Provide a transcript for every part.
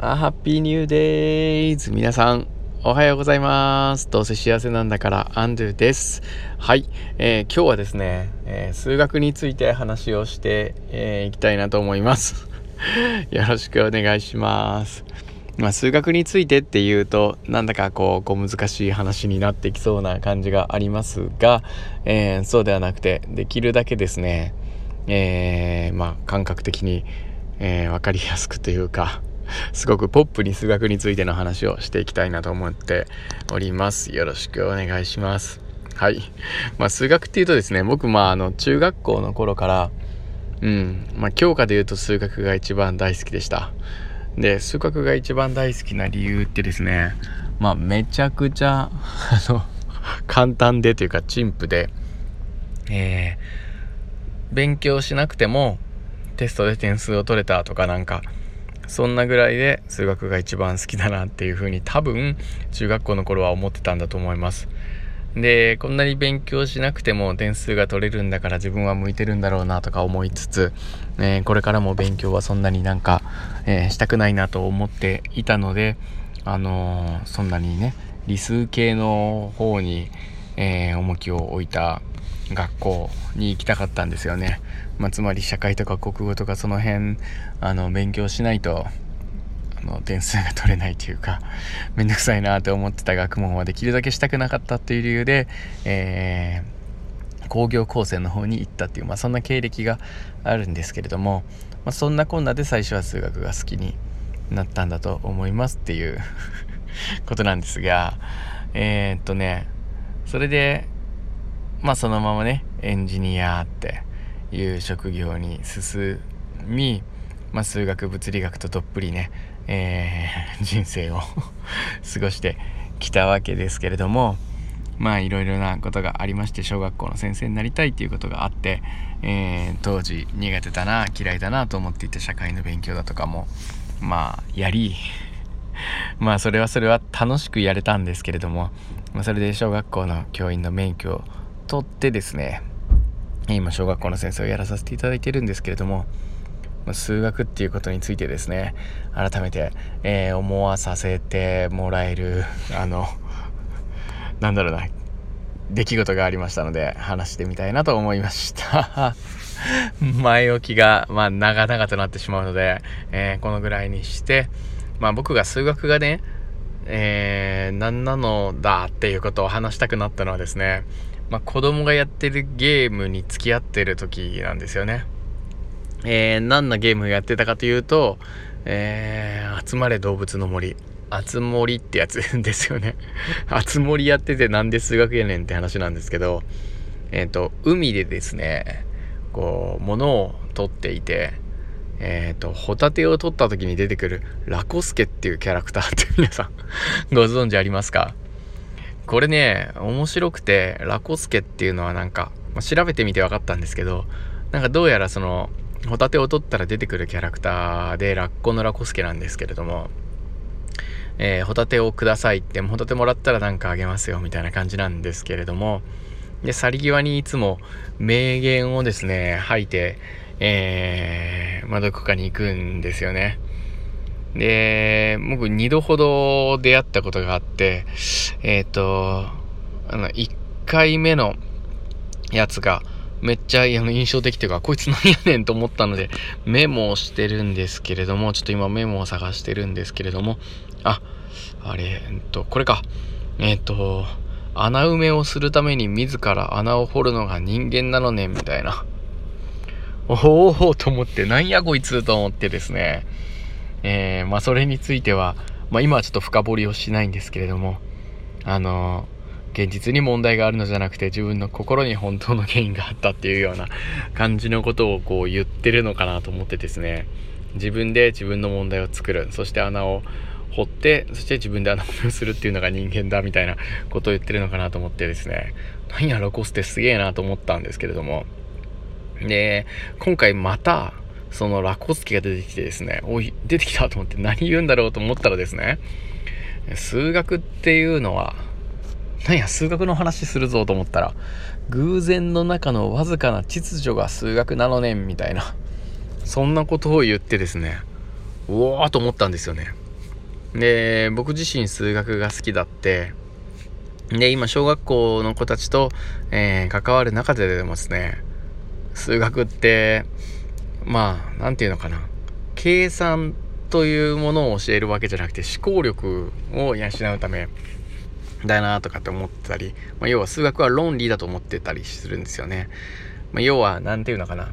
あハッピーニューデイズ皆さんおはようございます。どうせ幸せなんだからアンドゥです。はい、えー、今日はですね、えー、数学について話をして、えー、きたいなと思います。よろしくお願いします。まあ、数学についてっていうとなんだかこう小難しい話になってきそうな感じがありますが、えー、そうではなくてできるだけですね、えー、まあ、感覚的に、えー、分かりやすくというかすごくポップに数学についての話をしていきたいなと思っております。よろしくお願いします。はい。まあ、数学っていうとですね、僕、まあ、あの、中学校の頃から、うん、まあ、教科で言うと数学が一番大好きでした。で数学が一番大好きな理由ってですねまあめちゃくちゃ あの簡単でというか陳腐で、えー、勉強しなくてもテストで点数を取れたとかなんかそんなぐらいで数学が一番好きだなっていうふうに多分中学校の頃は思ってたんだと思います。でこんなに勉強しなくても点数が取れるんだから自分は向いてるんだろうなとか思いつつ、えー、これからも勉強はそんなになんか、えー、したくないなと思っていたので、あのー、そんなにね理数系の方に、え重きを置いた学校に行きたかったんですよね、まあ、つまり社会とか国語とかその辺あの勉強しないとあの点数が取れないというか めんどくさいなって思ってた学問はできるだけしたくなかったっていう理由で、えー、工業高専の方に行ったっていう、まあ、そんな経歴があるんですけれども、まあ、そんなこんなで最初は数学が好きになったんだと思いますっていう ことなんですがえー、っとねそれでまあそのままねエンジニアっていう職業に進み、まあ、数学物理学とどっぷりねえー、人生を 過ごしてきたわけですけれどもまあいろいろなことがありまして小学校の先生になりたいっていうことがあって、えー、当時苦手だな嫌いだなと思っていた社会の勉強だとかもまあやり まあそれはそれは楽しくやれたんですけれども、まあ、それで小学校の教員の免許を取ってですね今小学校の先生をやらさせていただいてるんですけれども数学っていうことについてですね改めて、えー、思わさせてもらえる あのなんだろうな出来事がありましたので話してみたいなと思いました 前置きが、まあ、長々となってしまうので、えー、このぐらいにして、まあ、僕が数学がね、えー、何なのだっていうことを話したくなったのはですね、まあ、子供がやってるゲームに付き合ってる時なんですよね。えー、何のゲームやってたかというと、えー、集まれ動物の森。あつ森ってやつ ですよね。あつ森やっててなんで数学やねんって話なんですけど、えっ、ー、と、海でですね、こう、物を取っていて、えっ、ー、と、ホタテを取った時に出てくるラコスケっていうキャラクターって皆さん ご存知ありますか？これね、面白くて、ラコスケっていうのはなんか、まあ、調べてみて分かったんですけど、なんかどうやらその、ホタテを取ったら出てくるキャラクターでラッコのラコスケなんですけれども、えー、ホタテをくださいって、ホタテもらったらなんかあげますよみたいな感じなんですけれども、で、去り際にいつも名言をですね、吐いて、えー、まあ、どこかに行くんですよね。で、僕2度ほど出会ったことがあって、えっ、ー、と、あの、1回目のやつが、めっちゃあの印象的というか、こいつ何やねんと思ったので、メモをしてるんですけれども、ちょっと今メモを探してるんですけれども、あ、あれ、えっと、これか。えっと、穴埋めをするために自ら穴を掘るのが人間なのね、みたいな。おおと思って、なんやこいつと思ってですね。えー、まあそれについては、まあ今はちょっと深掘りをしないんですけれども、あのー現実に問題があるのじゃなくて自分の心に本当の原因があったっていうような感じのことをこう言ってるのかなと思ってですね。自分で自分の問題を作る。そして穴を掘ってそして自分で穴埋めをするっていうのが人間だみたいなことを言ってるのかなと思ってですね。何やロコスってすげえなと思ったんですけれども。で今回またそのラコスケが出てきてですね。おい出てきたと思って何言うんだろうと思ったらですね数学っていうのはなんや数学の話するぞと思ったら偶然の中のわずかな秩序が数学なのねんみたいなそんなことを言ってですねうわーと思ったんですよね。で僕自身数学が好きだってで今小学校の子たちと、えー、関わる中ででもですね数学ってまあ何て言うのかな計算というものを教えるわけじゃなくて思考力を養うためだなとかって思ってたり、まあ、要は数学は論理だと思ってたりするんですよね。まあ、要は何て言うのかな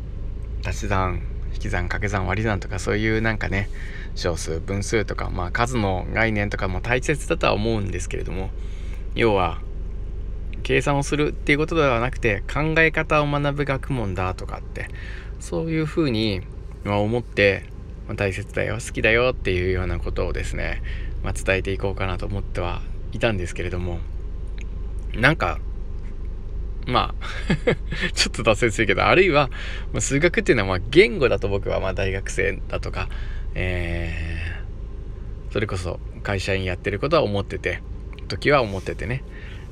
足し算引き算掛け算割り算とかそういうなんかね小数分数とか、まあ、数の概念とかも大切だとは思うんですけれども要は計算をするっていうことではなくて考え方を学ぶ学問だとかってそういうふうに思って、大切だよ好きだよっていうようなことをですね、まあ、伝えていこうかなと思ってはいたんですけれどもなんかまあ ちょっと脱線するけどあるいは、数学っていうのはま言語だと僕はまあ大学生だとか、えー、それこそ会社員やってることは思ってて時は思っててね、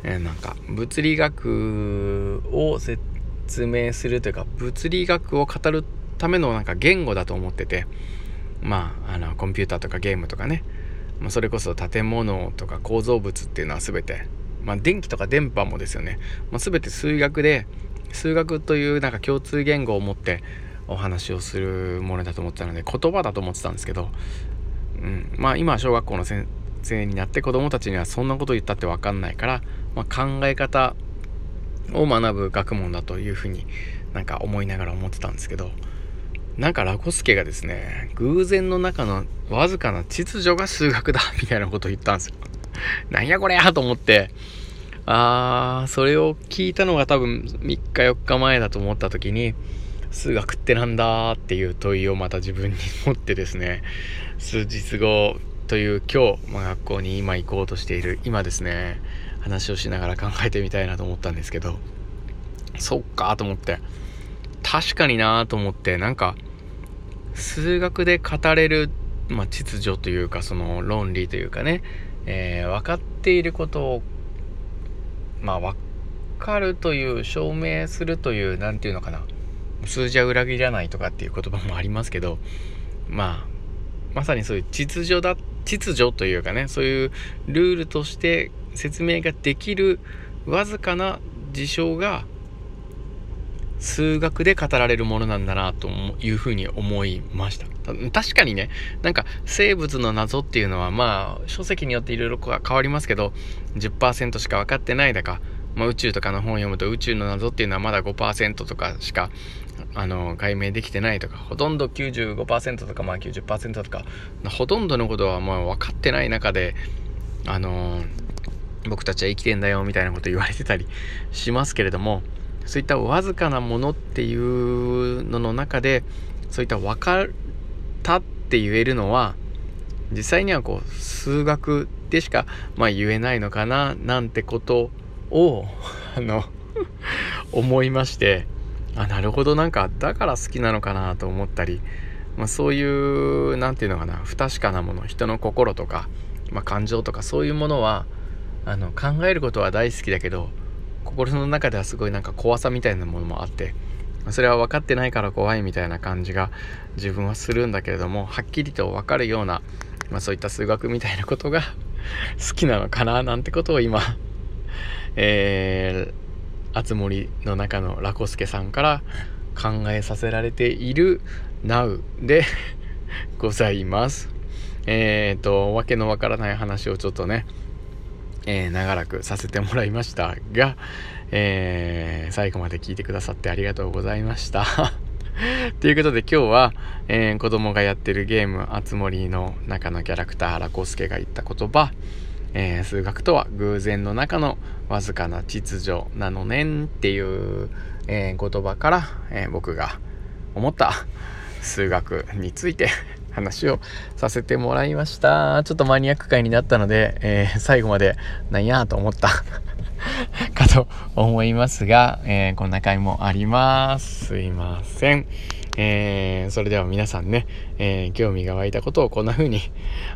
えー、なんか物理学を説明するというか物理学を語るためのなんか言語だと思っててまああのコンピューターとかゲームとかね、まあ、それこそ建物とか構造物っていうのは全て。まあ、電気とか電波もですよね、まあ、全て数学で数学というなんか共通言語を持ってお話をするものだと思ってたので言葉だと思ってたんですけど、うん、まあ今は小学校の先生になって子供たちにはそんなこと言ったって分かんないから、まあ、考え方を学ぶ学問だというふうになんか思いながら思ってたんですけどなんかラコスケがですね偶然の中のわずかな秩序が数学だ みたいなことを言ったんですよ。なんやこれやと思って、あー、それを聞いたのが多分3日4日前だと思った時に、数学ってなんだっていう問いをまた自分に持ってですね、数日後という今日、まあ、学校に今行こうとしている今ですね、話をしながら考えてみたいなと思ったんですけど、そっかと思って、確かになと思って、なんか、数学で語れる、まあ、秩序というか、その論理というかね、えー、分かっていることをまあ分かるという証明するという何て言うのかな数字は裏切らないとかっていう言葉もありますけどまあまさにそういう秩序だ秩序というかねそういうルールとして説明ができるわずかな事象が数学で語られるものなんだなというふうに思いました。確かにねなんか生物の謎っていうのはまあ書籍によっていろいろ変わりますけど10%しか分かってないだか、まあ、宇宙とかの本を読むと宇宙の謎っていうのはまだ5%とかしかあの解明できてないとかほとんど95%とかまあ90%とかほとんどのことはまあ分かってない中であの僕たちは生きてんだよみたいなこと言われてたりしますけれどもそういったわずかなものっていうのの中でそういった分かったって言えるのは実際にはこう数学でしかまあ言えないのかななんてことをあの 思いましてあなるほど。なんかだから好きなのかなと思ったり、まあ、そういう何て言うのかな不確かなもの人の心とか、まあ、感情とかそういうものはあの考えることは大好きだけど心の中ではすごいなんか怖さみたいなものもあってそれは分かってないから怖いみたいな感じが自分はするんだけれどもはっきりと分かるような、まあ、そういった数学みたいなことが 好きなのかななんてことを今 え、あつ森の中のラコスケさんから考えさせられている Now で ございます。えっ、ー、と、わけのわからない話をちょっとね、えー、長らくさせてもらいましたが、えー、最後まで聞いてくださってありがとうございました。ということで今日は、えー、子供がやってるゲーム「あつ森」の中のキャラクターラコスケが言った言葉、えー、数学とは偶然の中のわずかな秩序なのねんっていう、えー、言葉から、え僕が思った数学について話をさせてもらいました。ちょっとマニアック回になったので、えー、最後までなんやと思った かと思いますが、えー、こんな回もあります。すいません。えー、それでは皆さんね、え興味が湧いたことをこんな風に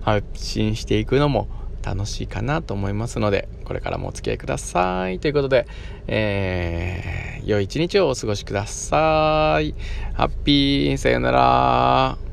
発信していくのも楽しいかなと思いますので、これからもお付き合いください。ということで、えー、良い一日をお過ごしください。ハッピー、さよなら。